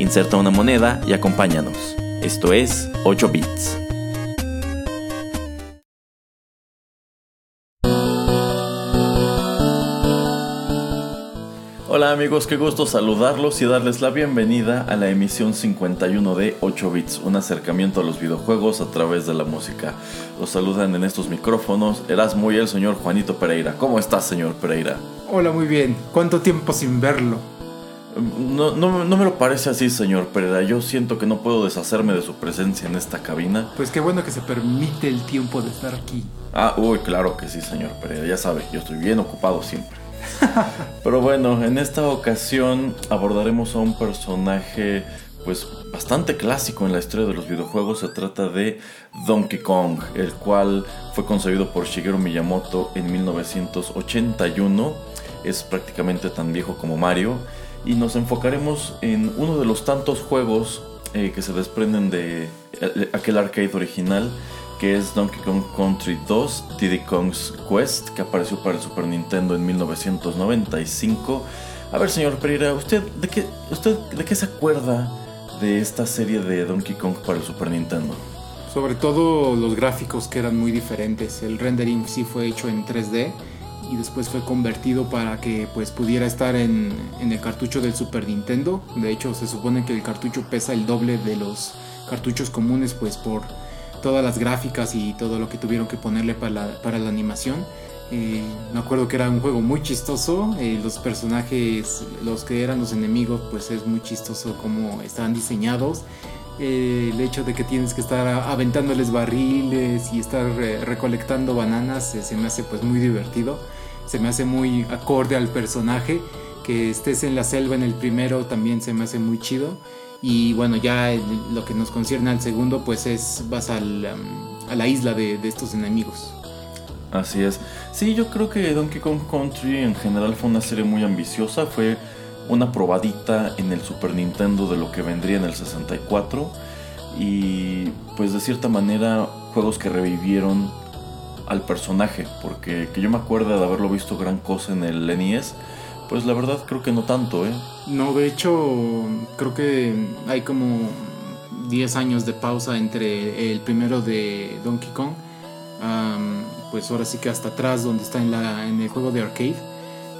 Inserta una moneda y acompáñanos. Esto es 8 bits. Hola amigos, qué gusto saludarlos y darles la bienvenida a la emisión 51 de 8 bits, un acercamiento a los videojuegos a través de la música. Los saludan en estos micrófonos Erasmo y el señor Juanito Pereira. ¿Cómo estás, señor Pereira? Hola, muy bien. ¿Cuánto tiempo sin verlo? No, no, no, me lo parece así, señor Pereira. Yo siento que no puedo deshacerme de su presencia en esta cabina. Pues qué bueno que se permite el tiempo de estar aquí. Ah, uy, claro que sí, señor Pereira. Ya sabe, yo estoy bien ocupado siempre. Pero bueno, en esta ocasión abordaremos a un personaje pues bastante clásico en la historia de los videojuegos. Se trata de Donkey Kong, el cual fue concebido por Shigeru Miyamoto en 1981. Es prácticamente tan viejo como Mario. Y nos enfocaremos en uno de los tantos juegos eh, que se desprenden de eh, aquel arcade original que es Donkey Kong Country 2, Diddy Kong's Quest, que apareció para el Super Nintendo en 1995. A ver, señor Pereira, ¿usted de qué, usted de qué se acuerda de esta serie de Donkey Kong para el Super Nintendo? Sobre todo los gráficos que eran muy diferentes. El rendering sí fue hecho en 3D y después fue convertido para que pues pudiera estar en, en el cartucho del Super Nintendo. De hecho, se supone que el cartucho pesa el doble de los cartuchos comunes pues por todas las gráficas y todo lo que tuvieron que ponerle para la, para la animación. Eh, me acuerdo que era un juego muy chistoso, eh, los personajes, los que eran los enemigos, pues es muy chistoso cómo estaban diseñados. Eh, el hecho de que tienes que estar aventándoles barriles y estar recolectando bananas se me hace pues muy divertido, se me hace muy acorde al personaje. Que estés en la selva en el primero también se me hace muy chido. Y bueno, ya lo que nos concierne al segundo, pues es vas al, a la isla de, de, estos enemigos. Así es. Sí, yo creo que Donkey Kong Country en general fue una serie muy ambiciosa. Fue una probadita en el Super Nintendo de lo que vendría en el 64. Y pues de cierta manera juegos que revivieron al personaje. Porque que yo me acuerdo de haberlo visto gran cosa en el NES pues la verdad creo que no tanto, ¿eh? No, de hecho creo que hay como 10 años de pausa entre el primero de Donkey Kong, pues ahora sí que hasta atrás donde está en, la, en el juego de arcade.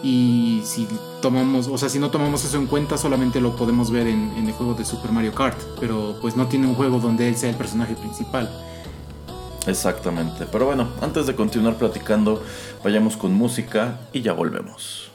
Y si tomamos, o sea, si no tomamos eso en cuenta, solamente lo podemos ver en, en el juego de Super Mario Kart, pero pues no tiene un juego donde él sea el personaje principal. Exactamente. Pero bueno, antes de continuar platicando, vayamos con música y ya volvemos.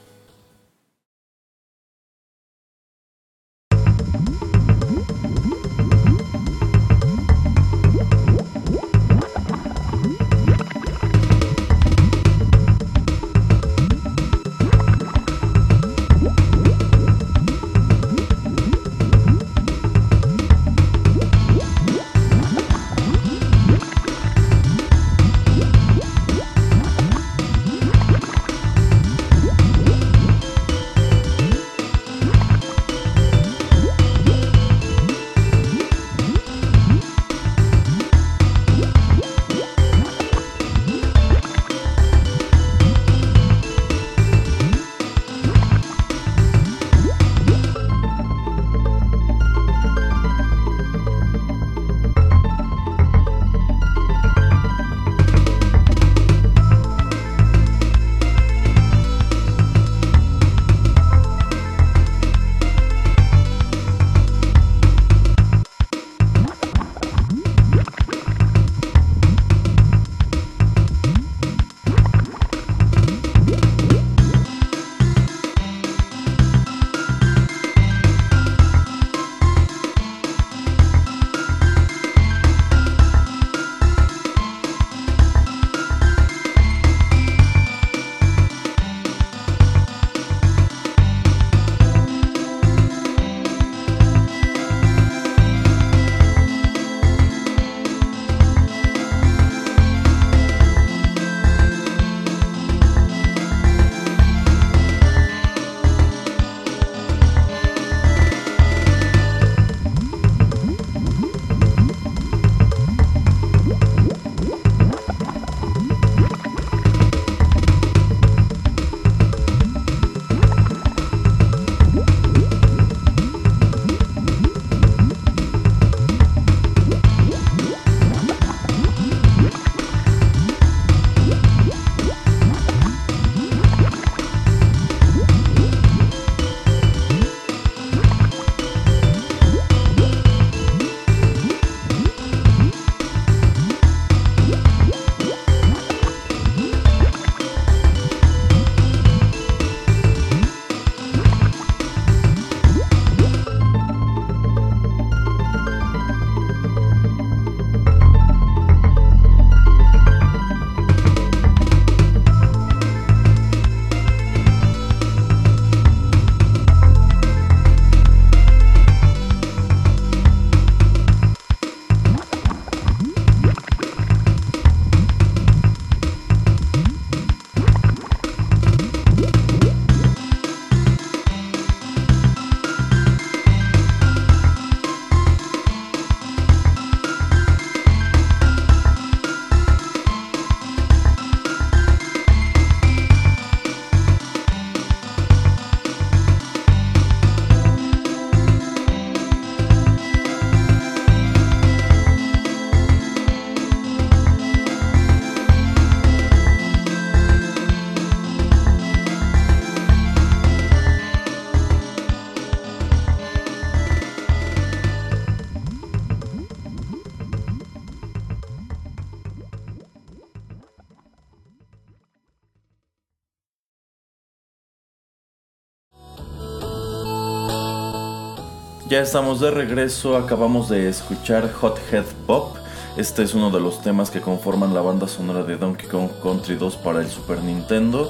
Ya estamos de regreso, acabamos de escuchar Hot Head Pop. Este es uno de los temas que conforman la banda sonora de Donkey Kong Country 2 para el Super Nintendo.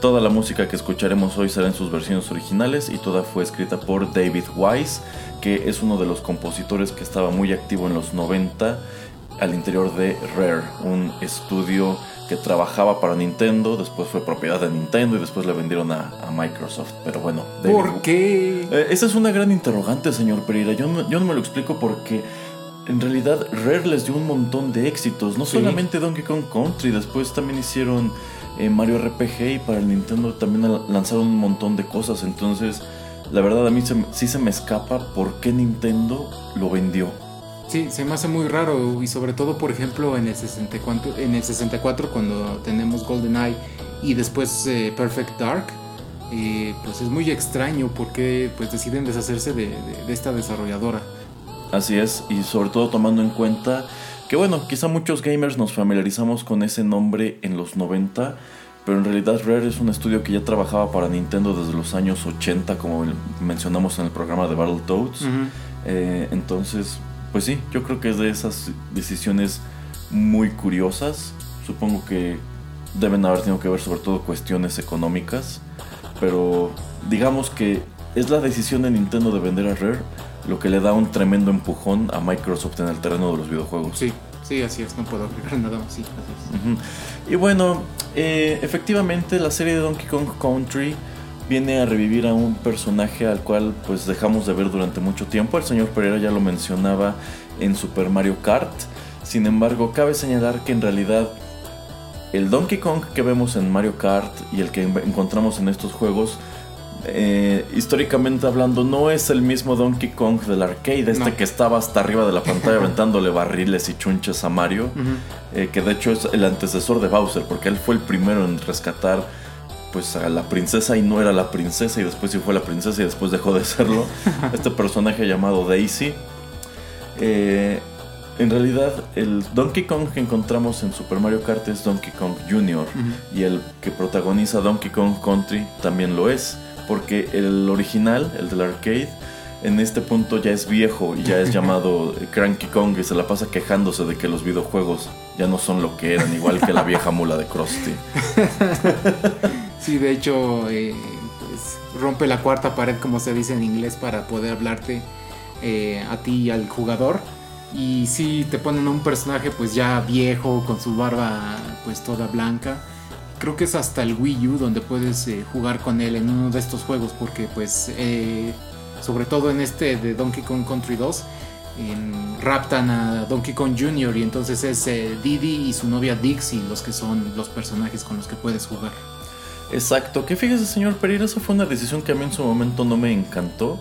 Toda la música que escucharemos hoy será en sus versiones originales y toda fue escrita por David Wise, que es uno de los compositores que estaba muy activo en los 90 al interior de Rare, un estudio que trabajaba para Nintendo, después fue propiedad de Nintendo y después le vendieron a, Microsoft. Pero bueno, ¿por qué? Eh, esa es una gran interrogante, señor Pereira. Yo no, yo no me lo explico porque en realidad Rare les dio un montón de éxitos. No solamente Donkey Kong Country, después también hicieron eh, Mario RPG y para el Nintendo también lanzaron un montón de cosas. Entonces, la verdad a mí sí se me escapa por qué Nintendo lo vendió. Sí, se me hace muy raro y sobre todo, por ejemplo, en el 64, en el 64 cuando tenemos GoldenEye y después eh, Perfect Dark, eh, pues es muy extraño porque pues deciden deshacerse de, esta desarrolladora. Así es, y sobre todo tomando en cuenta que bueno, quizá muchos gamers nos familiarizamos con ese nombre en los 90, pero en realidad Rare es un estudio que ya trabajaba para Nintendo desde los años 80, como mencionamos en el programa de Battletoads. Eh, entonces, pues sí, yo creo que es de esas decisiones muy curiosas. Supongo que deben haber tenido que ver sobre todo cuestiones económicas. Pero digamos que es la decisión de Nintendo de vender a Rare lo que le da un tremendo empujón a Microsoft en el terreno de los videojuegos. Sí, sí, así es, no puedo agregar nada más. Sí, Y bueno, eh, efectivamente la serie de Donkey Kong Country viene a revivir a un personaje al cual pues dejamos de ver durante mucho tiempo. El señor Pereira ya lo mencionaba en Super Mario Kart. Sin embargo, cabe señalar que en realidad el Donkey Kong que vemos en Mario Kart y el que encontramos en estos juegos, eh, históricamente hablando, no es el mismo Donkey Kong del arcade, este que estaba hasta arriba de la pantalla aventándole barriles y chunches a Mario, eh, que de hecho es el antecesor de Bowser, porque él fue el primero en rescatar pues a la princesa y no era la princesa y después sí fue la princesa y después dejó de serlo. este personaje llamado Daisy. Eh, en realidad el Donkey Kong que encontramos en Super Mario Kart es Donkey Kong Jr. y el que protagoniza Donkey Kong Country también lo es. Porque el original, el del arcade, en este punto ya es viejo y ya es llamado Cranky Kong y se la pasa quejándose de que los videojuegos ya no son lo que eran, igual que la vieja mula de Krusty. Sí, de hecho, eh, pues, rompe la cuarta pared, como se dice en inglés, para poder hablarte eh, a ti y al jugador. Y sí, te ponen un personaje pues ya viejo, con su barba pues toda blanca. Creo que es hasta el Wii U donde puedes eh, jugar con él en uno de estos juegos, porque pues sobre todo en este de Donkey Kong Country 2, raptan a Donkey Kong Jr. y entonces es Didi y su novia Dixie los que son los personajes con los que puedes jugar. Exacto, que fíjese señor Pereira, esa fue una decisión que a mí en su momento no me encantó,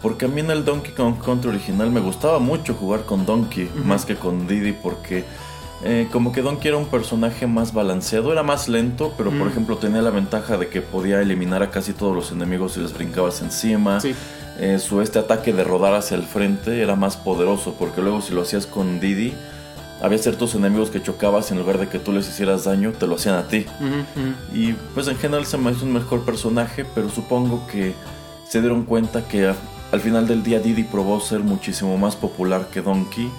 porque a mí en el Donkey Kong Country original me gustaba mucho jugar con Donkey, más que con Diddy, porque eh, como que Donkey era un personaje más balanceado, era más lento, pero por ejemplo tenía la ventaja de que podía eliminar a casi todos los enemigos si les brincabas encima. Eh, su este ataque de rodar hacia el frente era más poderoso, porque luego si lo hacías con Diddy había ciertos enemigos que chocabas y en lugar de que tú les hicieras daño, te lo hacían a ti. Y pues en general se me hizo un mejor personaje, pero supongo que se dieron cuenta que al final del día Didi probó ser muchísimo más popular que Donkey.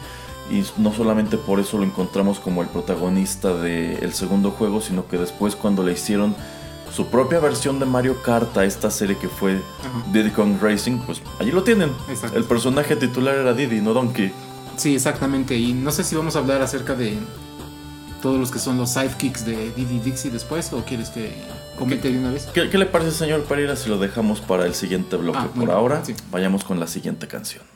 Y no solamente por eso lo encontramos como el protagonista del segundo juego, sino que después cuando le hicieron su propia versión de Mario Kart a esta serie que fue Diddy Kong Racing, pues allí lo tienen. El personaje titular era Diddy, no Donkey. Sí, exactamente. Y no sé si vamos a hablar acerca de todos los que son los sidekicks de Didi Dixie después o quieres que comente de una vez. ¿Qué, le parece, señor Pereira, si lo dejamos para el siguiente bloque? Ah, Por ahora, vayamos con la siguiente canción.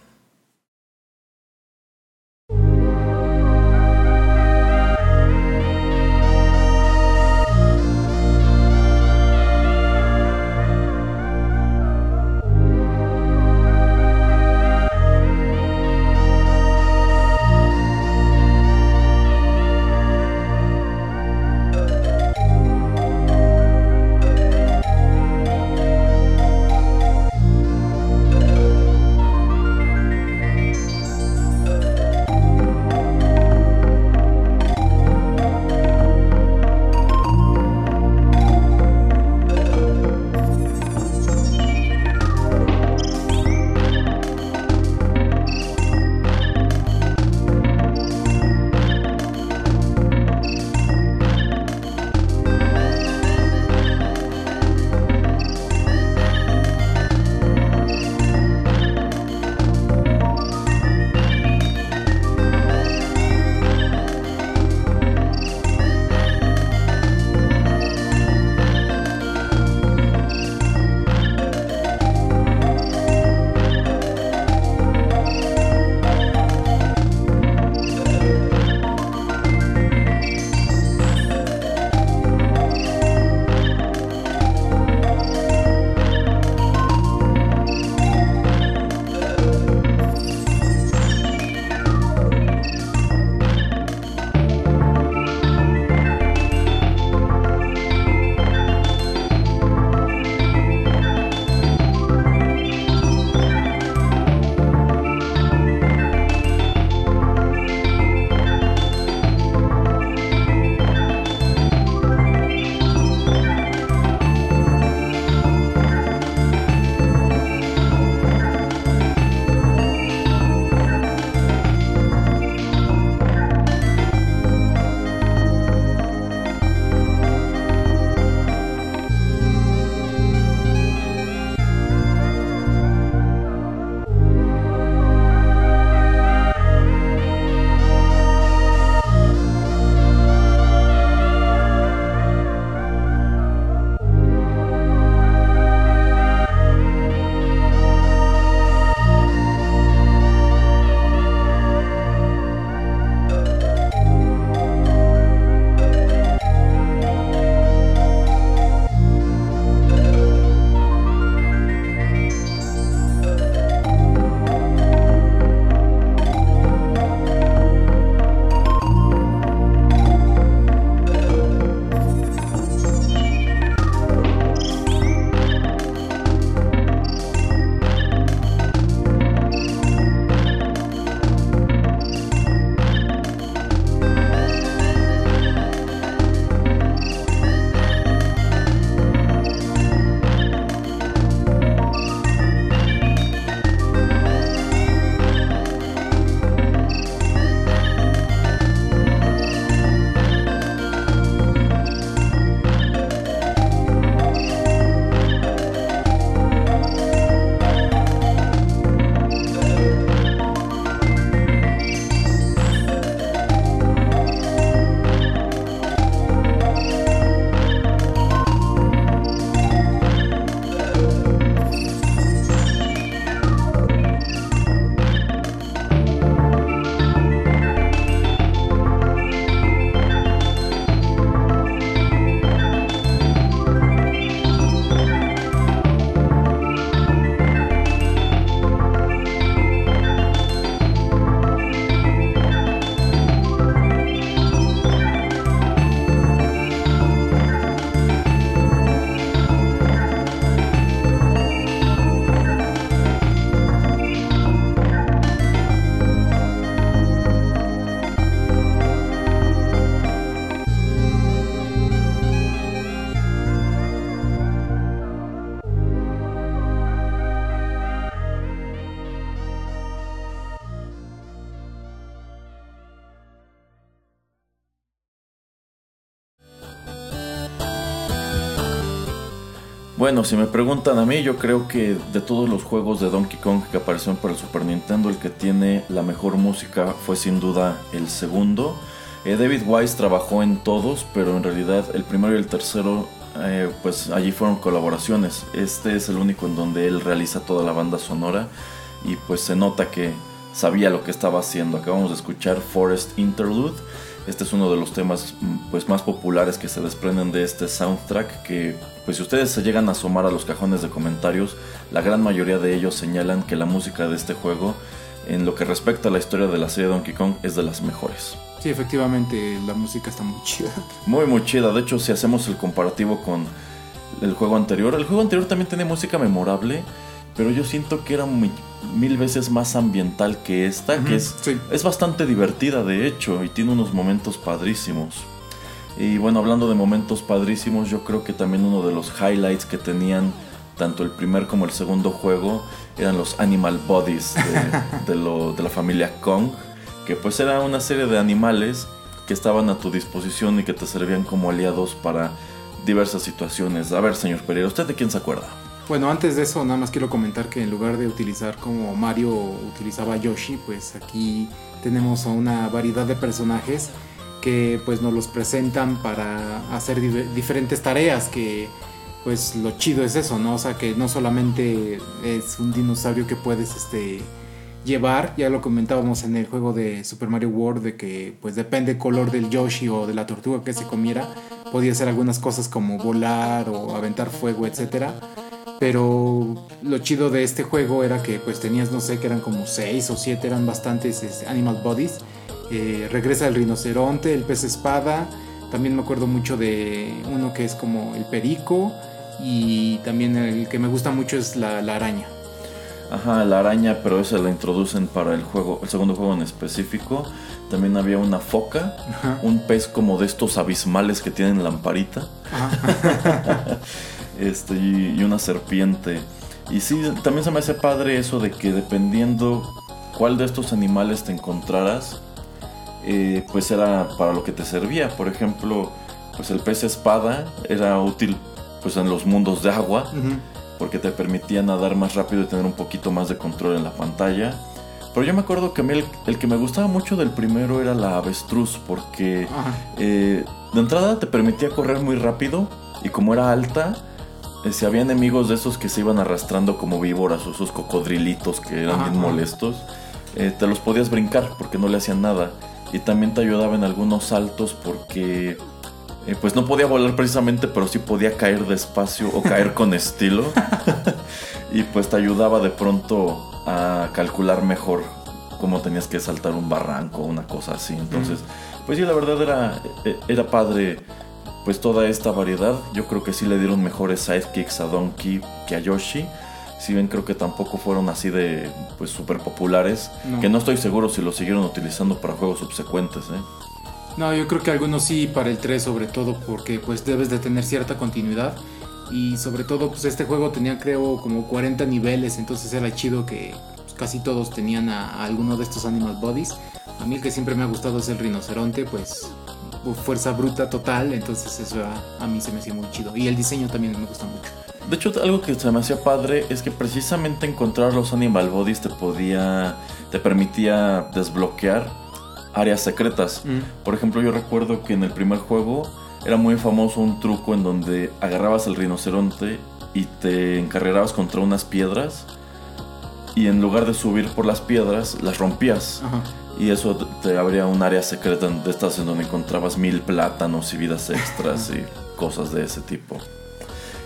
Bueno, si me preguntan a mí, yo creo que de todos los juegos de Donkey Kong que aparecieron para el Super Nintendo, el que tiene la mejor música fue sin duda el segundo. Eh, David Wise trabajó en todos, pero en realidad el primero y el tercero, eh, pues allí fueron colaboraciones. Este es el único en donde él realiza toda la banda sonora y pues se nota que sabía lo que estaba haciendo. Acabamos de escuchar Forest Interlude. Este es uno de los temas mm, pues, más populares que se desprenden de este soundtrack que pues si ustedes se llegan a asomar a los cajones de comentarios, la gran mayoría de ellos señalan que la música de este juego en lo que respecta a la historia de la serie Donkey Kong es de las mejores. Sí, efectivamente, la música está muy chida. Muy, muy chida. De hecho, si hacemos el comparativo con el juego anterior, el juego anterior también tiene música memorable, pero yo siento que era mil veces más ambiental que esta, que es, es bastante divertida de hecho y tiene unos momentos padrísimos. Y bueno, hablando de momentos padrísimos, yo creo que también uno de los highlights que tenían tanto el primer como el segundo juego eran los Animal Bodies de, de, la familia Kong, que pues era una serie de animales que estaban a tu disposición y que te servían como aliados para diversas situaciones. A ver, señor Pereira, ¿usted de quién se acuerda? Bueno, antes de eso, nada más quiero comentar que en lugar de utilizar como Mario utilizaba Yoshi, pues aquí tenemos una variedad de personajes que pues nos los presentan para hacer diferentes tareas que pues lo chido es eso, ¿no? O sea que no solamente es un dinosaurio que puedes este llevar, ya lo comentábamos en el juego de Super Mario World de que pues depende el color del Yoshi o de la tortuga que se comiera, podía hacer algunas cosas como volar o aventar fuego, etcétera. Pero lo chido de este juego era que pues tenías, no sé, que eran como 6 o 7, eran bastantes este, animal bodies eh, regresa el rinoceronte, el pez espada. También me acuerdo mucho de uno que es como el perico. Y también el que me gusta mucho es la, araña. Ajá, la araña, pero esa la introducen para el juego, el segundo juego en específico. También había una foca, un pez como de estos abismales que tienen lamparita. este, y, y, una serpiente. Y sí, también se me hace padre eso de que dependiendo cuál de estos animales te encontraras, eh, pues era para lo que te servía. Por ejemplo, pues el pez espada era útil pues en los mundos de agua, porque te permitía nadar más rápido y tener un poquito más de control en la pantalla. Pero yo me acuerdo que a mí el, que me gustaba mucho del primero era la avestruz, porque eh, de entrada te permitía correr muy rápido y como era alta, si había enemigos de esos que se iban arrastrando como víboras o esos cocodrilitos que eran bien molestos, te los podías brincar porque no le hacían nada y también te ayudaba en algunos saltos porque eh, pues no podía volar precisamente, pero sí podía caer despacio o caer con estilo. y pues te ayudaba de pronto a calcular mejor cómo tenías que saltar un barranco o una cosa así. Entonces, pues sí, la verdad era, eh, era padre pues toda esta variedad. Yo creo que sí le dieron mejores sidekicks a Donkey que a Yoshi. Si bien creo que tampoco fueron así de pues súper populares, que no estoy seguro si lo siguieron utilizando para juegos subsecuentes, ¿eh? No, yo creo que algunos sí para el 3 sobre todo porque pues debes de tener cierta continuidad y sobre todo pues este juego tenía creo como 40 niveles, entonces era chido que pues, casi todos tenían a, alguno de estos animal bodies. A mí el que siempre me ha gustado es el rinoceronte, pues fuerza bruta total, entonces eso a, a mí se me hacía muy chido y el diseño también me gusta mucho. De hecho, algo que se me hacía padre es que precisamente encontrar los Animal Bodies te podía. te permitía desbloquear áreas secretas. Mm. Por ejemplo, yo recuerdo que en el primer juego era muy famoso un truco en donde agarrabas el rinoceronte y te encarrerabas contra unas piedras. Y en lugar de subir por las piedras, las rompías. Y eso te abría un área secreta de estas en donde encontrabas mil plátanos y vidas extras y cosas de ese tipo.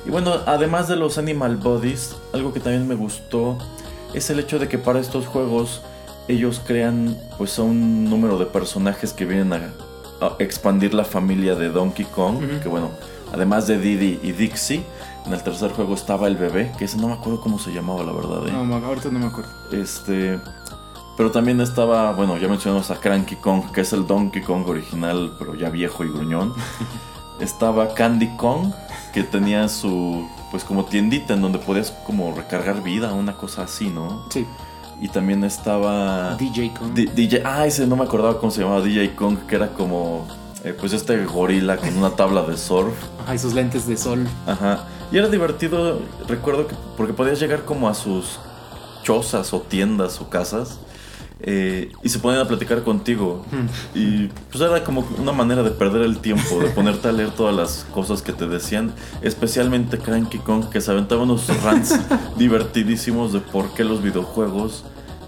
Y bueno, además de los Animal Bodies, algo que también me gustó es el hecho de que para estos juegos ellos crean pues un número de personajes que vienen a, expandir la familia de Donkey Kong, que bueno, además de Didi y Dixie, en el tercer juego estaba el bebé, que ese no me acuerdo cómo se llamaba, la verdad. ¿eh? No, ahorita no me acuerdo. Este, pero también estaba, bueno, ya mencionamos a Cranky Kong, que es el Donkey Kong original, pero ya viejo y gruñón. estaba Candy Kong, que tenía su, pues como tiendita en donde podías como recargar vida, una cosa así, ¿no? Sí. Y también estaba... DJ Kong. DJ, ah, ese no me acordaba cómo se llamaba, DJ Kong, que era como, eh, pues este gorila con una tabla de surf. Ajá, y sus lentes de sol. Ajá. Y era divertido, recuerdo que porque podías llegar como a sus chozas o tiendas o casas eh, y se ponían a platicar contigo. Y pues era como una manera de perder el tiempo, de ponerte a leer todas las cosas que te decían, especialmente Cranky Kong, que se aventaba unos rants divertidísimos de por qué los videojuegos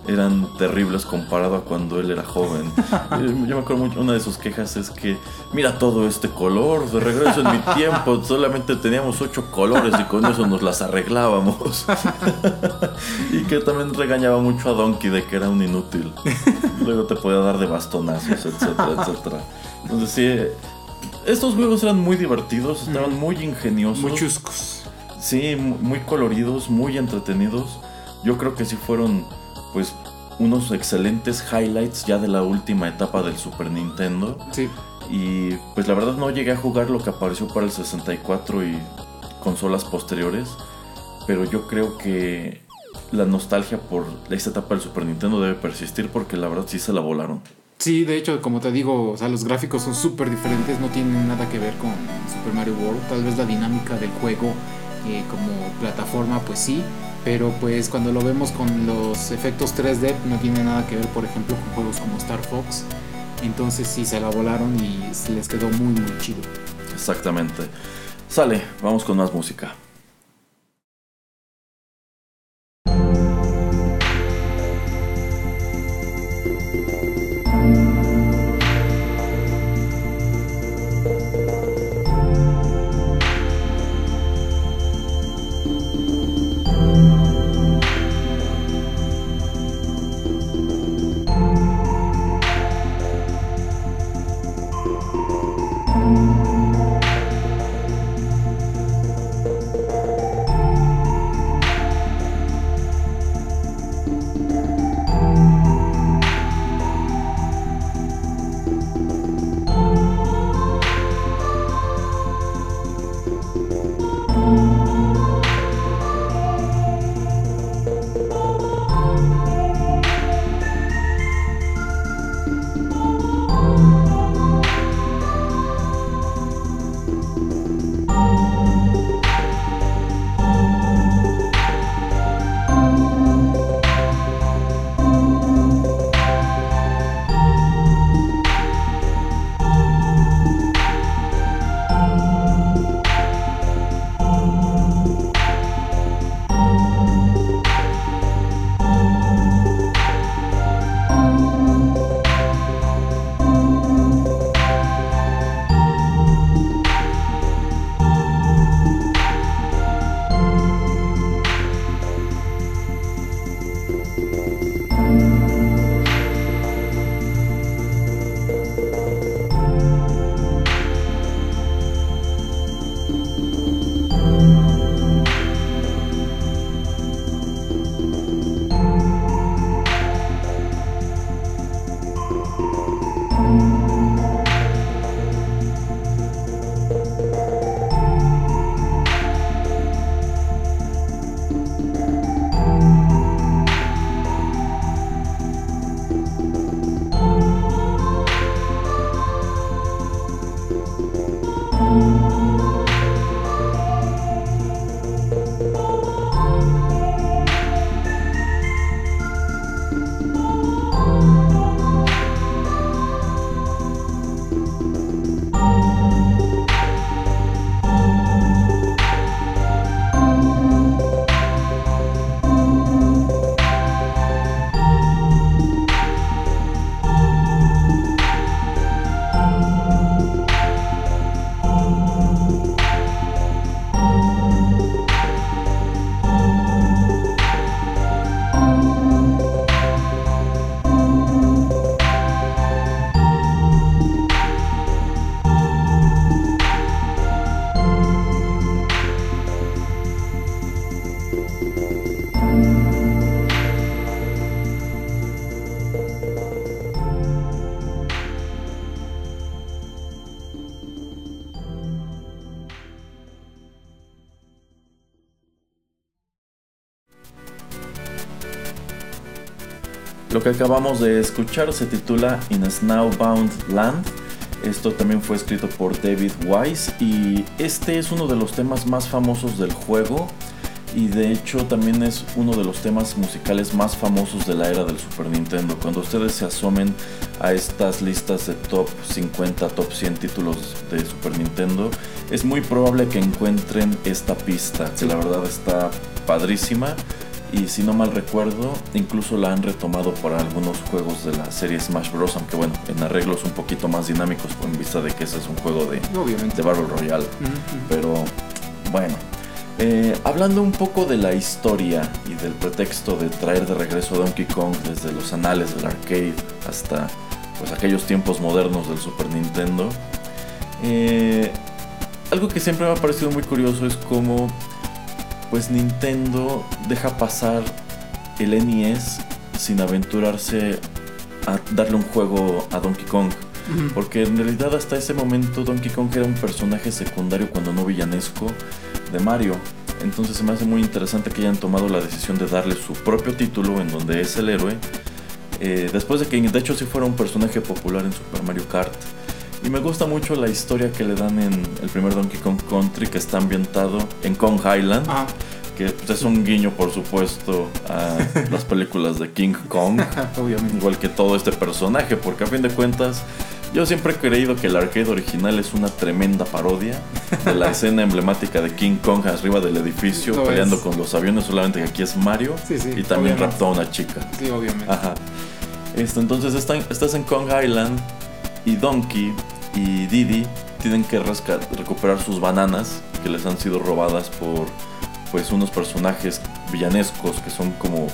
eran terribles comparado a cuando él era joven. Yo me acuerdo mucho, una de sus quejas es que, mira todo este color, de regreso en mi tiempo solamente teníamos ocho colores y con eso nos las arreglábamos. y que también regañaba mucho a Donkey de que era un inútil. Luego te podía dar de bastonazos, etcétera, etcétera. Entonces sí, estos juegos eran muy divertidos, estaban muy ingeniosos. Muy chuscos. Sí, muy coloridos, muy entretenidos. Yo creo que sí fueron pues unos excelentes highlights ya de la última etapa del Super Nintendo. Sí. Y pues la verdad no llegué a jugar lo que apareció para el 64 y consolas posteriores, pero yo creo que la nostalgia por esta etapa del Super Nintendo debe persistir porque la verdad sí se la volaron. Sí, de hecho, como te digo, o sea, los gráficos son súper diferentes, no tienen nada que ver con Super Mario World. Tal vez la dinámica del juego eh, como plataforma, pues sí, pero pues cuando lo vemos con los efectos 3D no tiene nada que ver por ejemplo con juegos como Star Fox. Entonces sí se la volaron y les quedó muy muy chido. Exactamente. Sale vamos con más música Lo que acabamos de escuchar se titula In a Snowbound Land. Esto también fue escrito por David Wise y este es uno de los temas más famosos del juego y de hecho también es uno de los temas musicales más famosos de la era del Super Nintendo. Cuando ustedes se asomen a estas listas de top 50, top 100 títulos de Super Nintendo, es muy probable que encuentren esta pista, que la verdad está padrísima. Y si no mal recuerdo, incluso la han retomado para algunos juegos de la serie Smash Bros. Aunque bueno, en arreglos un poquito más dinámicos, en vista de que ese es un juego de, Obviamente. de Battle Royale. Pero bueno, eh, hablando un poco de la historia y del pretexto de traer de regreso a Donkey Kong desde los anales del arcade hasta pues aquellos tiempos modernos del Super Nintendo, eh, algo que siempre me ha parecido muy curioso es cómo pues Nintendo deja pasar el NES sin aventurarse a darle un juego a Donkey Kong. Porque en realidad hasta ese momento Donkey Kong era un personaje secundario cuando no villanesco de Mario. Entonces se me hace muy interesante que hayan tomado la decisión de darle su propio título en donde es el héroe. eh, después de que de hecho sí fuera un personaje popular en Super Mario Kart. Y me gusta mucho la historia que le dan en el primer Donkey Kong Country que está ambientado en Kong Island. Ah, Que pues, es un guiño por supuesto a las películas de King Kong. obviamente. Igual que todo este personaje, porque a fin de cuentas yo siempre he creído que el arcade original es una tremenda parodia de la escena emblemática de King Kong arriba del edificio peleando es. con los aviones, solamente que aquí es Mario Sí, sí, y también obviamente. raptó a una chica. Sí, obviamente. Ajá. Esto, entonces están- estás en Kong Island y Donkey y Diddy tienen que recuperar sus bananas que les han sido robadas por pues unos personajes villanescos que son como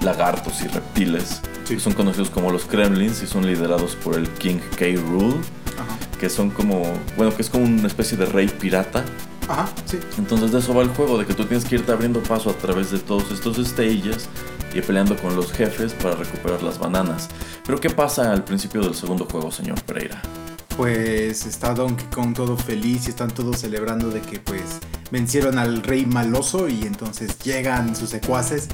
lagartos y reptiles Sí. que son conocidos como los Kremlins y son liderados por el King K. Rule que son como bueno que es como una especie de rey pirata Ajá, sí. entonces de eso va el juego, de que tú tienes que irte abriendo paso a través de todos estos stages y peleando con los jefes para recuperar las bananas. Pero ¿qué pasa al principio del segundo juego, señor Pereira? Pues está Donkey Kong todo feliz y están todos celebrando de que pues vencieron al rey maloso y entonces llegan sus secuaces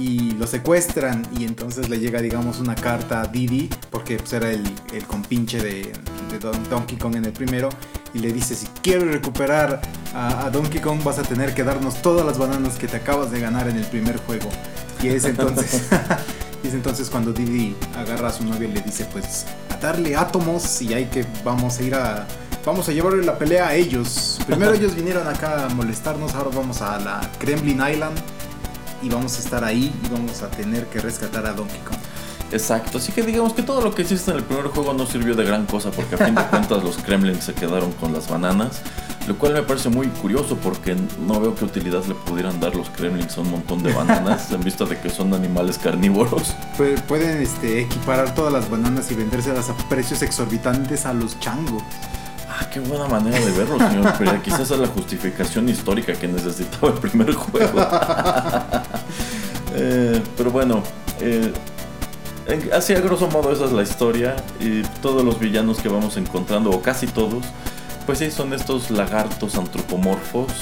y lo secuestran y entonces le llega digamos una carta a Didi porque pues era el, el compinche de, de Don- Donkey Kong en el primero y le dice si quieres recuperar a, a Donkey Kong vas a tener que darnos todas las bananas que te acabas de ganar en el primer juego y es entonces y es entonces cuando Didi agarra a su novia y le dice pues a darle átomos y hay que vamos a ir a vamos a llevarle la pelea a ellos primero ellos vinieron acá a molestarnos ahora vamos a la Kremlin Island y vamos a estar ahí y vamos a tener que rescatar a Donkey Kong. Exacto, así que digamos que todo lo que hiciste en el primer juego no sirvió de gran cosa porque a fin de cuentas los Kremlins se quedaron con las bananas, lo cual me parece muy curioso porque no veo qué utilidad le pudieran dar los Kremlins a un montón de bananas en vista de que son animales carnívoros. Pu- Pueden este, equiparar todas las bananas y vendérselas a precios exorbitantes a los changos. Ah, qué buena manera de verlo, señor Pereira. Quizás esa es la justificación histórica que necesitaba el primer juego. Eh, pero bueno, eh, así a grosso modo esa es la historia. Y todos los villanos que vamos encontrando, o casi todos, pues sí, son estos lagartos antropomorfos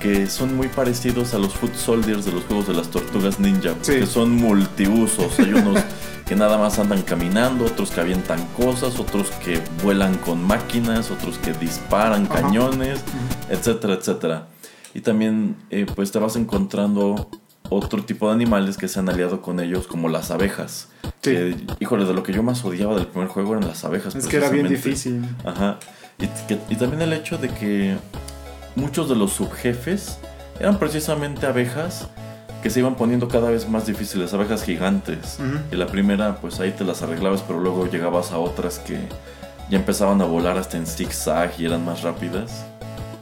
que son muy parecidos a los Foot Soldiers de los juegos de las tortugas ninja, Sí. son multiusos. Hay unos que nada más andan caminando, otros que avientan cosas, otros que vuelan con máquinas, otros que disparan Ajá. cañones, etcétera, etcétera. Y también eh, pues te vas encontrando otro tipo de animales que se han aliado con ellos, como las abejas. Sí. Que, híjole, de lo que yo más odiaba del primer juego eran las abejas. Es que era bien difícil. Ajá. Y, que- y también el hecho de que muchos de los subjefes eran precisamente abejas que se iban poniendo cada vez más difíciles, abejas gigantes. Y la primera, pues ahí te las arreglabas, pero luego llegabas a otras que ya empezaban a volar hasta en zigzag y eran más rápidas.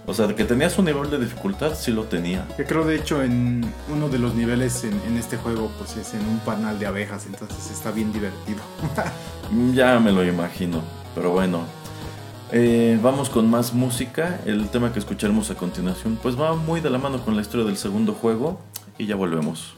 O sea, que tenías un nivel de dificultad, sí lo tenía. Yo creo de hecho en uno de los niveles en, en este juego pues es en un panal de abejas, entonces está bien divertido. Ya me lo imagino, pero bueno. Eh, vamos con más música. El tema que escucharemos a continuación pues va muy de la mano con la historia del segundo juego y ya volvemos.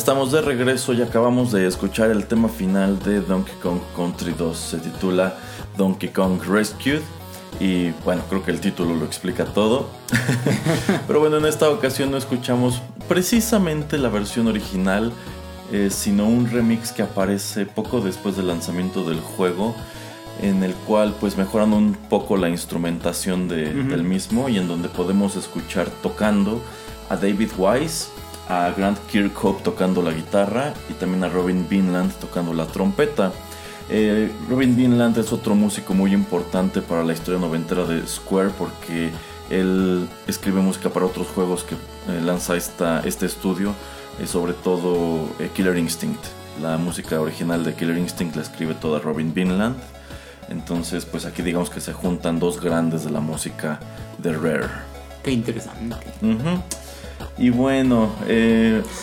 Estamos de regreso y acabamos de escuchar el tema final de Donkey Kong Country 2. Se titula Donkey Kong Rescued. Y bueno, creo que el título lo explica todo. Pero bueno, en esta ocasión no escuchamos precisamente la versión original, eh, sino un remix que aparece poco después del lanzamiento del juego, en el cual pues mejoran un poco la instrumentación del mismo y en donde podemos escuchar tocando a David Wise, a Grant Kirkhope tocando la guitarra y también a Robin Vinland tocando la trompeta. Eh, Robin Vinland es otro músico muy importante para la historia noventera de Square porque él escribe música para otros juegos que eh, lanza esta, este estudio, y sobre todo eh, Killer Instinct. La música original de Killer Instinct la escribe toda Robin Vinland. Entonces, pues aquí digamos que se juntan dos grandes de la música de Rare. Qué interesante. Y bueno,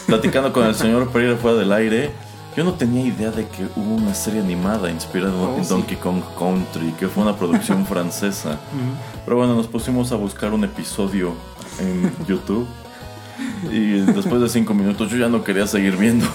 platicando con el señor Pereira fuera del aire, yo no tenía idea de que hubo una serie animada inspirada en oh, Donkey Kong Country, que fue una producción francesa. Pero bueno, nos pusimos a buscar un episodio en YouTube. Y después de cinco minutos yo ya no quería seguir viendo.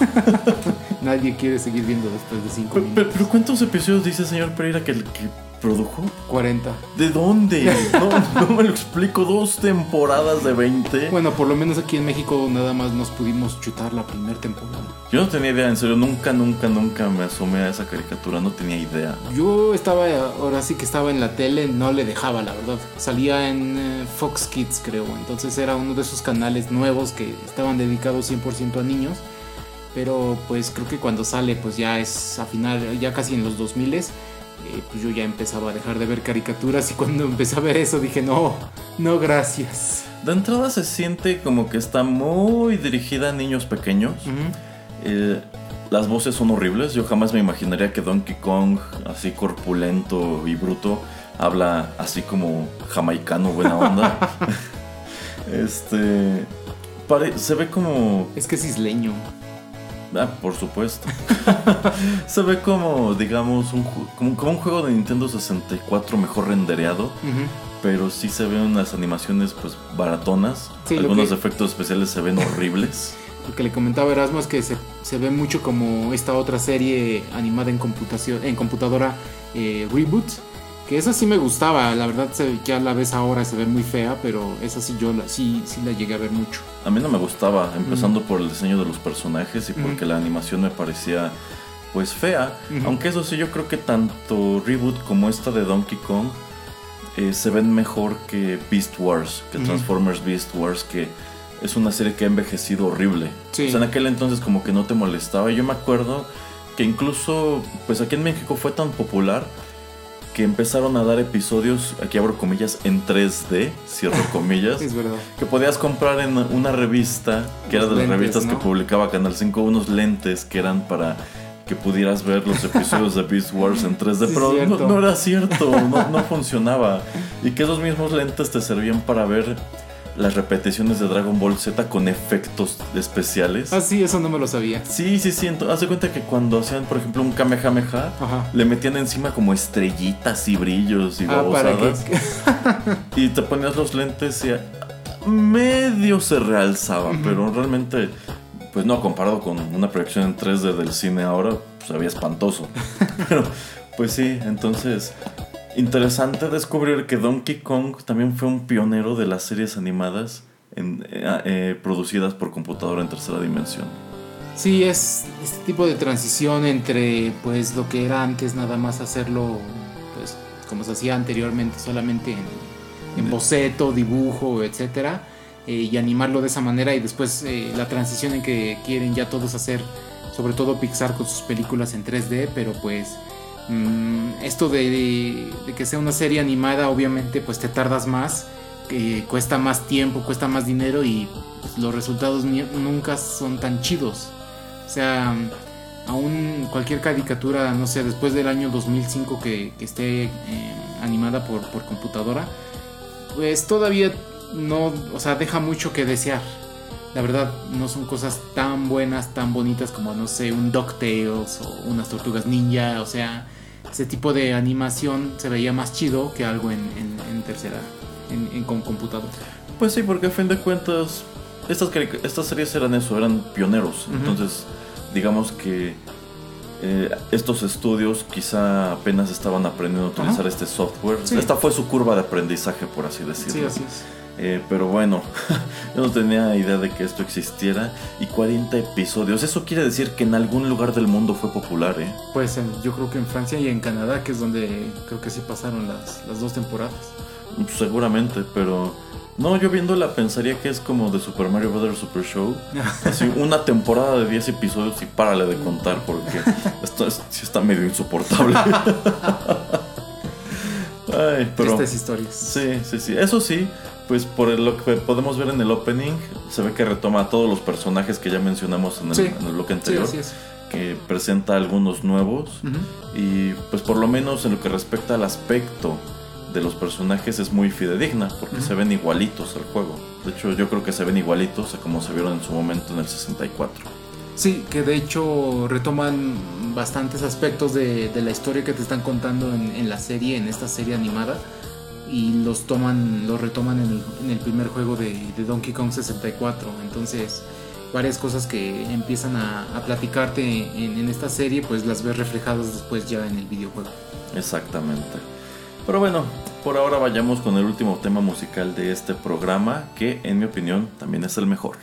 Nadie quiere seguir viendo después de cinco minutos. Pero, ¿cuántos episodios dice señor Pereira que, que produjo? 40. ¿De dónde? No, me lo explico. Dos temporadas de 20. Bueno, por lo menos aquí en México nada más nos pudimos chutar la primera temporada. Yo no tenía idea, en serio. Nunca, nunca, nunca me asomé a esa caricatura. No tenía idea. Yo estaba, ahora sí que estaba en la tele, no le dejaba, la verdad. Salía en eh, Fox Kids, creo. Entonces era uno de esos canales nuevos que estaban dedicados 100% a niños. Pero pues creo que cuando sale, pues ya es a final, ya casi en los 2000 pues yo ya empezaba a dejar de ver caricaturas y cuando empecé a ver eso dije, no, no gracias. De entrada se siente como que está muy dirigida a niños pequeños. Eh, las voces son horribles. Yo jamás me imaginaría que Donkey Kong, así corpulento y bruto, habla así como jamaicano, buena onda. este. se ve como. Es que es isleño. Ah, por supuesto. se ve como, digamos, un, como, un juego de Nintendo 64 mejor rendereado. Pero sí se ven unas animaciones pues baratonas. Algunos efectos especiales se ven horribles. Lo que le comentaba Erasmo es que se, se, ve mucho como esta otra serie animada en computación, en computadora eh, Reboot que esa sí me gustaba, la verdad ya la ves ahora se ve muy fea, pero esa sí yo la, sí, sí la llegué a ver mucho. A mí no me gustaba, empezando por el diseño de los personajes y porque la animación me parecía pues fea. Aunque eso sí, yo creo que tanto Reboot como esta de Donkey Kong eh, se ven mejor que Beast Wars, que Transformers Beast Wars, que es una serie que ha envejecido horrible. O sea, en aquel entonces como que no te molestaba. Yo me acuerdo que incluso, pues aquí en México fue tan popular que empezaron a dar episodios, aquí abro comillas, en 3D, cierro comillas. es verdad. Que podías comprar en una revista, que era de las revistas que publicaba Canal 5, unos lentes que eran para que pudieras ver los episodios de Beast Wars en 3D, pero no, era cierto, no, no funcionaba. Y que esos mismos lentes te servían para ver las repeticiones de Dragon Ball Z con efectos especiales. Ah, sí, eso no me lo sabía. Sí, sí, sí. Hace cuenta que cuando hacían, por ejemplo, un Kamehameha, le metían encima como estrellitas y brillos y ah, y te ponías los lentes y medio se realzaba, pero realmente, pues no, comparado con una proyección en 3D del cine ahora, pues había espantoso. pero, pues sí, entonces Interesante descubrir que Donkey Kong también fue un pionero de las series animadas en, eh, eh, producidas por computadora en tercera dimensión. Sí, es este tipo de transición entre pues lo que era antes nada más hacerlo pues como se hacía anteriormente solamente en, boceto, dibujo, etcétera, eh, y animarlo de esa manera y después la transición en que quieren ya todos hacer, sobre todo Pixar con sus películas en 3D, pero pues Mm, esto de, que sea una serie animada, obviamente, pues te tardas más, cuesta más tiempo, cuesta más dinero y pues, los resultados nunca son tan chidos. O sea, aún cualquier caricatura, no sé, después del año 2005 que, esté eh, animada por, por computadora, pues todavía no, o sea, deja mucho que desear. La verdad, no son cosas tan buenas, tan bonitas como, no sé, un DuckTales o unas tortugas ninja. O sea, ese tipo de animación se veía más chido que algo en, tercera, en, con computador. Pues sí, porque a fin de cuentas, estas, estas series eran eso, eran pioneros. Entonces, digamos que eh, estos estudios quizá apenas estaban aprendiendo a utilizar este software. Esta fue su curva de aprendizaje, por así decirlo. Sí, así es. Eh, pero bueno, yo no tenía idea de que esto existiera. Y 40 episodios. Eso quiere decir que en algún lugar del mundo fue popular, ¿eh? Pues yo creo que en Francia y en Canadá, que es donde creo que sí pasaron las, las dos temporadas. Seguramente, pero... No, yo viéndola pensaría que es como de Super Mario Bros. Super Show. Así, una temporada de 10 episodios y párale de contar porque esto sí está medio insoportable. Ay, pero, Tristes historias. Sí, sí, sí. Eso sí, pues por lo que podemos ver en el opening, se ve que retoma a todos los personajes que ya mencionamos en el, bloque anterior. Que presenta algunos nuevos. Y pues por lo menos en lo que respecta al aspecto de los personajes es muy fidedigna porque se ven igualitos al juego. De hecho, yo creo que se ven igualitos a como se vieron en su momento en el 64. Sí, que de hecho retoman bastantes aspectos de, la historia que te están contando en, la serie, en esta serie animada, y los toman, los retoman en el, primer juego de, Donkey Kong 64. Entonces, varias cosas que empiezan a, platicarte en, en, esta serie, pues las ves reflejadas después ya en el videojuego. Exactamente. Pero bueno, por ahora vayamos con el último tema musical de este programa, que en mi opinión también es el mejor.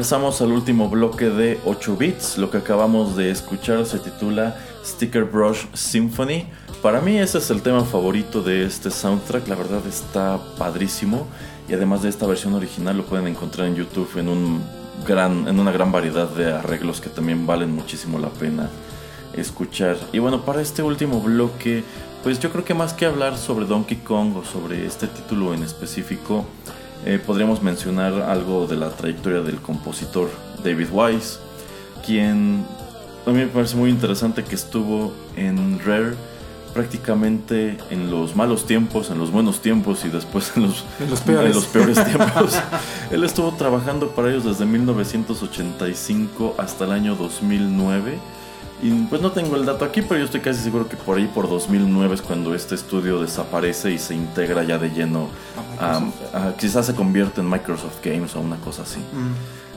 Regresamos al último bloque de 8 bits. Lo que acabamos de escuchar se titula Sticker Brush Symphony. Para mí ese es el tema favorito de este soundtrack. La verdad está padrísimo. Y además de esta versión original lo pueden encontrar en YouTube en, un gran, en una gran variedad de arreglos que también valen muchísimo la pena escuchar. Y bueno, para este último bloque, pues yo creo que más que hablar sobre Donkey Kong o sobre este título en específico, eh, podríamos mencionar algo de la trayectoria del compositor David Wise, quien a mí me parece muy interesante que estuvo en Rare prácticamente en los malos tiempos, en los buenos tiempos y después en los, peores. los peores tiempos. Él estuvo trabajando para ellos desde 1985 hasta el año 2009. Y pues no tengo el dato aquí, pero yo estoy casi seguro que por ahí por 2009 es cuando este estudio desaparece y se integra ya de lleno a, quizás se convierte en Microsoft Games o una cosa así. Mm.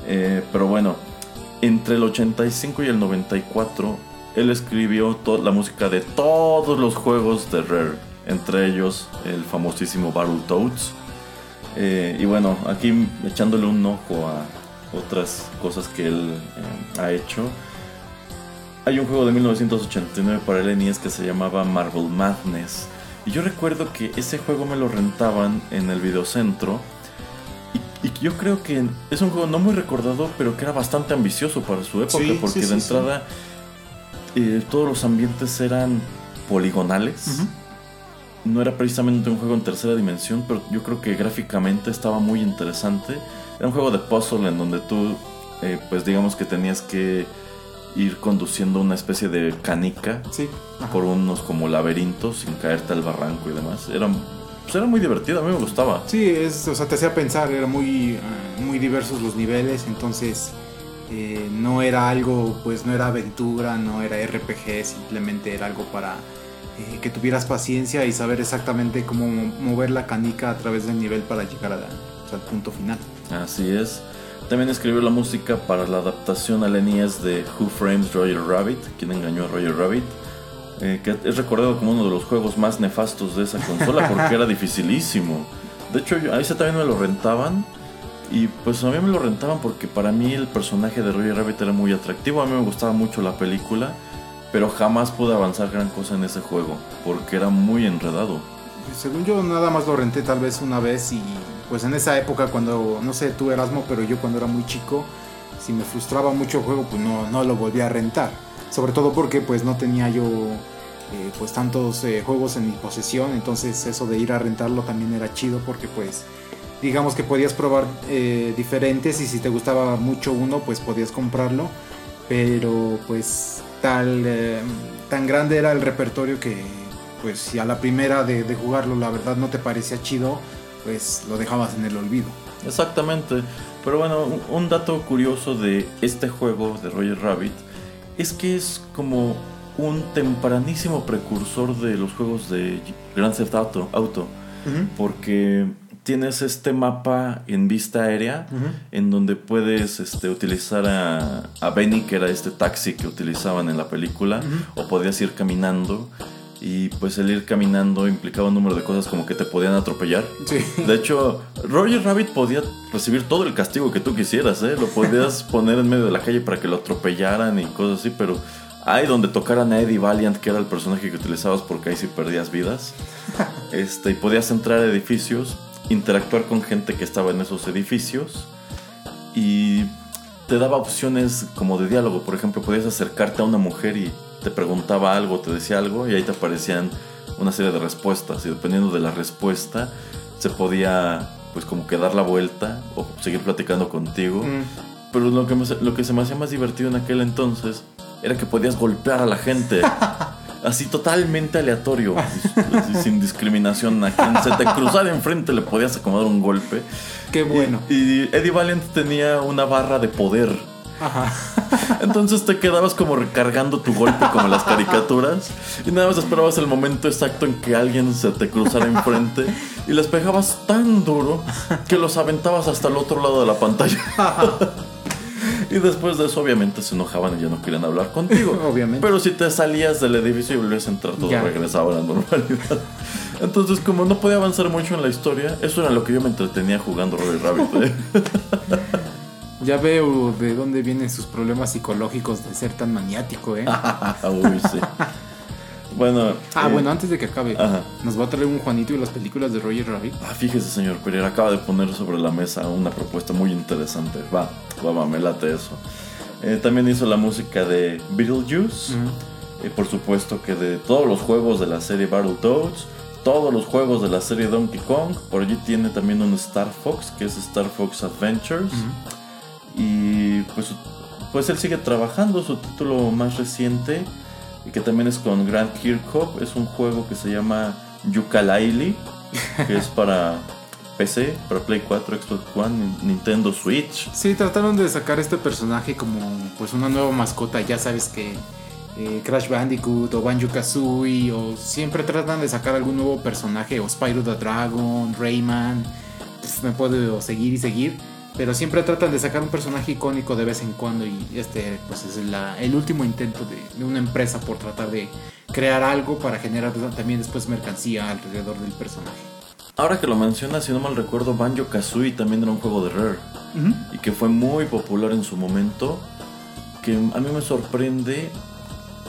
Eh, pero bueno, entre el 85 y el 94 él escribió la música de todos los juegos de Rare, entre ellos el famosísimo Battletoads. Eh, y bueno, aquí echándole un ojo a otras cosas que él eh, ha hecho. Hay un juego de 1989 para el NES que se llamaba Marvel Madness. Y yo recuerdo que ese juego me lo rentaban en el videocentro. Y, yo creo que es un juego no muy recordado, pero que era bastante ambicioso para su época, porque de entrada todos los ambientes eran poligonales. No era precisamente un juego en tercera dimensión, pero yo creo que gráficamente estaba muy interesante. Era un juego de puzzle en donde tú, eh, pues digamos que tenías que ir conduciendo una especie de canica por unos como laberintos sin caerte al barranco y demás. Era, pues era muy divertido, a mí me gustaba. Sí, es, o sea, te hacía pensar, era muy, ah, muy diversos los niveles, entonces eh, no era algo, pues no era aventura, no era RPG, simplemente era algo para eh, que tuvieras paciencia y saber exactamente cómo mover la canica a través del nivel para llegar al punto final. Así es. También escribió la música para la adaptación al NES de Who Frames Roger Rabbit, quien engañó a Roger Rabbit, eh, que es recordado como uno de los juegos más nefastos de esa consola porque era dificilísimo. De hecho, a ese también me lo rentaban y pues a mí me lo rentaban porque para mí el personaje de Roger Rabbit era muy atractivo. A mí me gustaba mucho la película, pero jamás pude avanzar gran cosa en ese juego porque era muy enredado. Según yo, nada más lo renté tal vez una vez y pues en esa época cuando, no sé tú Erasmo, pero yo cuando era muy chico, si me frustraba mucho el juego, pues no, no lo volví a rentar. Sobre todo porque pues no tenía yo eh, pues tantos eh, juegos en mi posesión, entonces eso de ir a rentarlo también era chido porque pues digamos que podías probar eh, diferentes y si te gustaba mucho uno pues podías comprarlo pero pues tal tan grande era el repertorio que pues si a la primera de, jugarlo la verdad no te parecía chido pues lo dejabas en el olvido. Exactamente. Pero bueno un dato curioso de este juego de Roger Rabbit es que es como un tempranísimo precursor de los juegos de Grand Theft Auto, Auto porque tienes este mapa en vista aérea en donde puedes este, utilizar a, a, Benny, que era este taxi que utilizaban en la película, o podías ir caminando. Y pues el ir caminando implicaba un número de cosas como que te podían atropellar. De hecho, Roger Rabbit podía recibir todo el castigo que tú quisieras, ¿eh? Lo podías poner en medio de la calle para que lo atropellaran y cosas así, pero ahí donde tocaran a Eddie Valiant, que era el personaje que utilizabas porque ahí sí perdías vidas. Este, y podías entrar a edificios interactuar con gente que estaba en esos edificios y te daba opciones como de diálogo. Por ejemplo, podías acercarte a una mujer y te preguntaba algo, te decía algo y ahí te aparecían una serie de respuestas y dependiendo de la respuesta se podía pues como que dar la vuelta o seguir platicando contigo. Mm. Pero lo que, lo que se me hacía más divertido en aquel entonces era que podías golpear a la gente. así totalmente aleatorio, sin discriminación. A quien se te cruzara enfrente le podías acomodar un golpe. Qué bueno. Y, Eddie Valiant tenía una barra de poder. Ajá. Entonces te quedabas como recargando tu golpe como en las caricaturas y nada más esperabas el momento exacto en que alguien se te cruzara enfrente y les pegabas tan duro que los aventabas hasta el otro lado de la pantalla. Y después de eso, obviamente, se enojaban y ya no querían hablar contigo. obviamente. Pero si te salías del edificio y volvías a entrar, todo regresaba a la normalidad. Entonces, como no podía avanzar mucho en la historia, eso era lo que yo me entretenía jugando Roller Rabbit. ¿eh? Ya veo de dónde vienen sus problemas psicológicos de ser tan maniático, ¿eh? Uy, sí. Bueno. Ah, eh, bueno, antes de que acabe, Ajá. nos va a traer un Juanito y las películas de Roger Rabbit. Ah, fíjese, señor Pereira, acaba de poner sobre la mesa una propuesta muy interesante. Va, va, va, me late eso. Eh, también hizo la música de Beetlejuice. Eh, por supuesto que de todos los juegos de la serie Battletoads, todos los juegos de la serie Donkey Kong. Por allí tiene también un Star Fox, que es Star Fox Adventures. Y pues, pues él sigue trabajando. Su título más reciente, que también es con Grant Kirchhoff, es un juego que se llama Yooka-Laylee, que es para PC, para Play 4, Xbox One, Nin- Nintendo Switch. Sí, trataron de sacar este personaje como pues una nueva mascota. Ya sabes que eh, Crash Bandicoot o Banjo Kazooie o siempre tratan de sacar algún nuevo personaje o Spyro the Dragon, Rayman. pues, me puedo seguir y seguir. Pero siempre tratan de sacar un personaje icónico de vez en cuando y este pues es la- el último intento de, de una empresa por tratar de crear algo para generar también después mercancía alrededor del personaje. Ahora que lo mencionas, si no mal recuerdo, Banjo Kazooie también era un juego de Rare. y que fue muy popular en su momento, que a mí me sorprende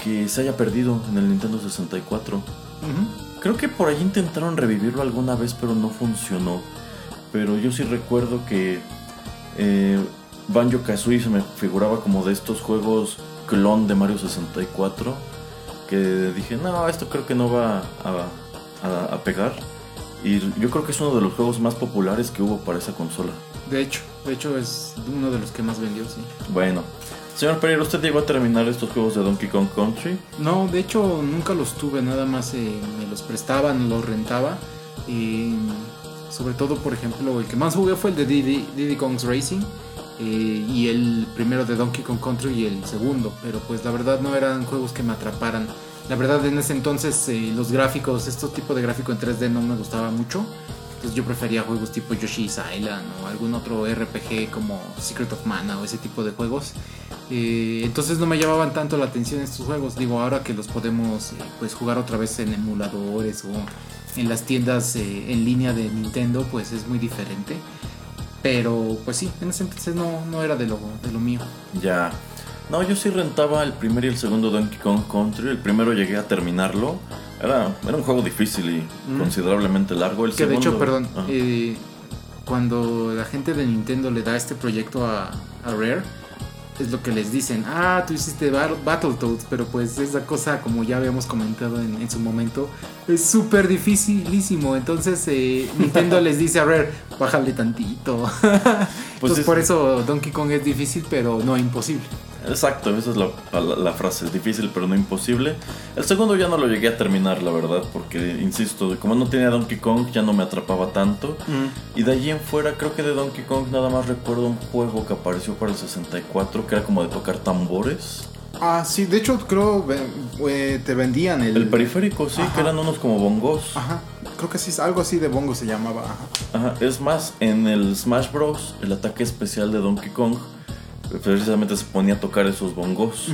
que se haya perdido en el Nintendo 64. Ujú. Creo que por ahí intentaron revivirlo alguna vez, pero no funcionó. Pero yo sí recuerdo que eh, Banjo Kazooie se me figuraba como de estos juegos clon de Mario 64. Que dije, no, esto creo que no va a, a- a pegar. Y yo creo que es uno de los juegos más populares que hubo para esa consola. De hecho, de hecho es uno de los que más vendió, sí. Bueno, señor Pereira, ¿usted llegó a terminar estos juegos de Donkey Kong Country? No, de hecho nunca los tuve, nada más eh, me los prestaban, los rentaba. Eh, sobre todo, por ejemplo, el que más jugué fue el de Diddy, Diddy Kong's Racing. eh, y el primero de Donkey Kong Country y el segundo. Pero pues la verdad no eran juegos que me atraparan. La verdad en ese entonces eh, los gráficos, estos tipos de gráfico en 3D no me gustaba mucho. Entonces yo prefería juegos tipo Yoshi's Island o algún otro RPG como Secret of Mana o ese tipo de juegos. Eh, entonces no me llamaban tanto la atención estos juegos. Digo, ahora que los podemos pues jugar otra vez en emuladores o en las tiendas eh, en línea de Nintendo, pues es muy diferente. Pero pues sí, en ese entonces no, no era de lo, de lo mío. Ya. No, yo sí rentaba el primer y el segundo Donkey Kong Country. El primero llegué a terminarlo. Era, era un juego difícil y Mm. considerablemente largo. El Que de hecho, segundo- perdón, eh, cuando la gente de Nintendo le da este proyecto a, a Rare, es lo que les dicen, ah, tú hiciste Battletoads, pero pues esa cosa, como ya habíamos comentado en, en su momento, es súper dificilísimo. Entonces eh, Nintendo les dice a Rare, bájale tantito. Entonces es- por eso Donkey Kong es difícil, pero no imposible. Exacto, esa es la, la- la frase. Es difícil, pero no imposible. El segundo ya no lo llegué a terminar, la verdad. Porque, insisto, como no tenía Donkey Kong, ya no me atrapaba tanto. Y de allí en fuera, creo que de Donkey Kong nada más recuerdo un juego que apareció para el 64, que era como de tocar tambores. Ah, sí, de hecho creo eh, te vendían El periférico, sí, Ajá. que eran unos como bongos. Ajá, creo que sí, algo así de bongo se llamaba. ajá. Ajá, es más, en el Smash Bros, el ataque especial de Donkey Kong, precisamente se ponía a tocar esos bongos,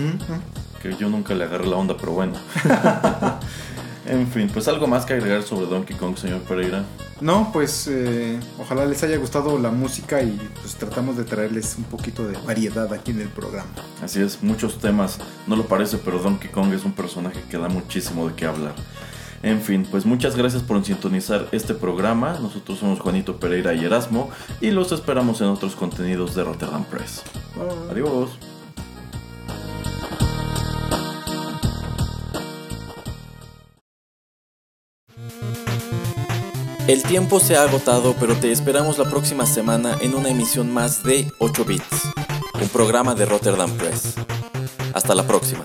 que yo nunca le agarré la onda, pero bueno. en fin, pues algo más que agregar sobre Donkey Kong, señor Pereira. No, pues eh, ojalá les haya gustado la música y pues tratamos de traerles un poquito de variedad aquí en el programa. Así es, muchos temas, no lo parece, pero Donkey Kong es un personaje que da muchísimo de qué hablar. En fin, pues muchas gracias por sintonizar este programa. Nosotros somos Juanito Pereira y Erasmo y los esperamos en otros contenidos de Rotterdam Press. Adiós. El tiempo se ha agotado, pero te esperamos la próxima semana en una emisión más de 8 Bits, un programa de Rotterdam Press. Hasta la próxima.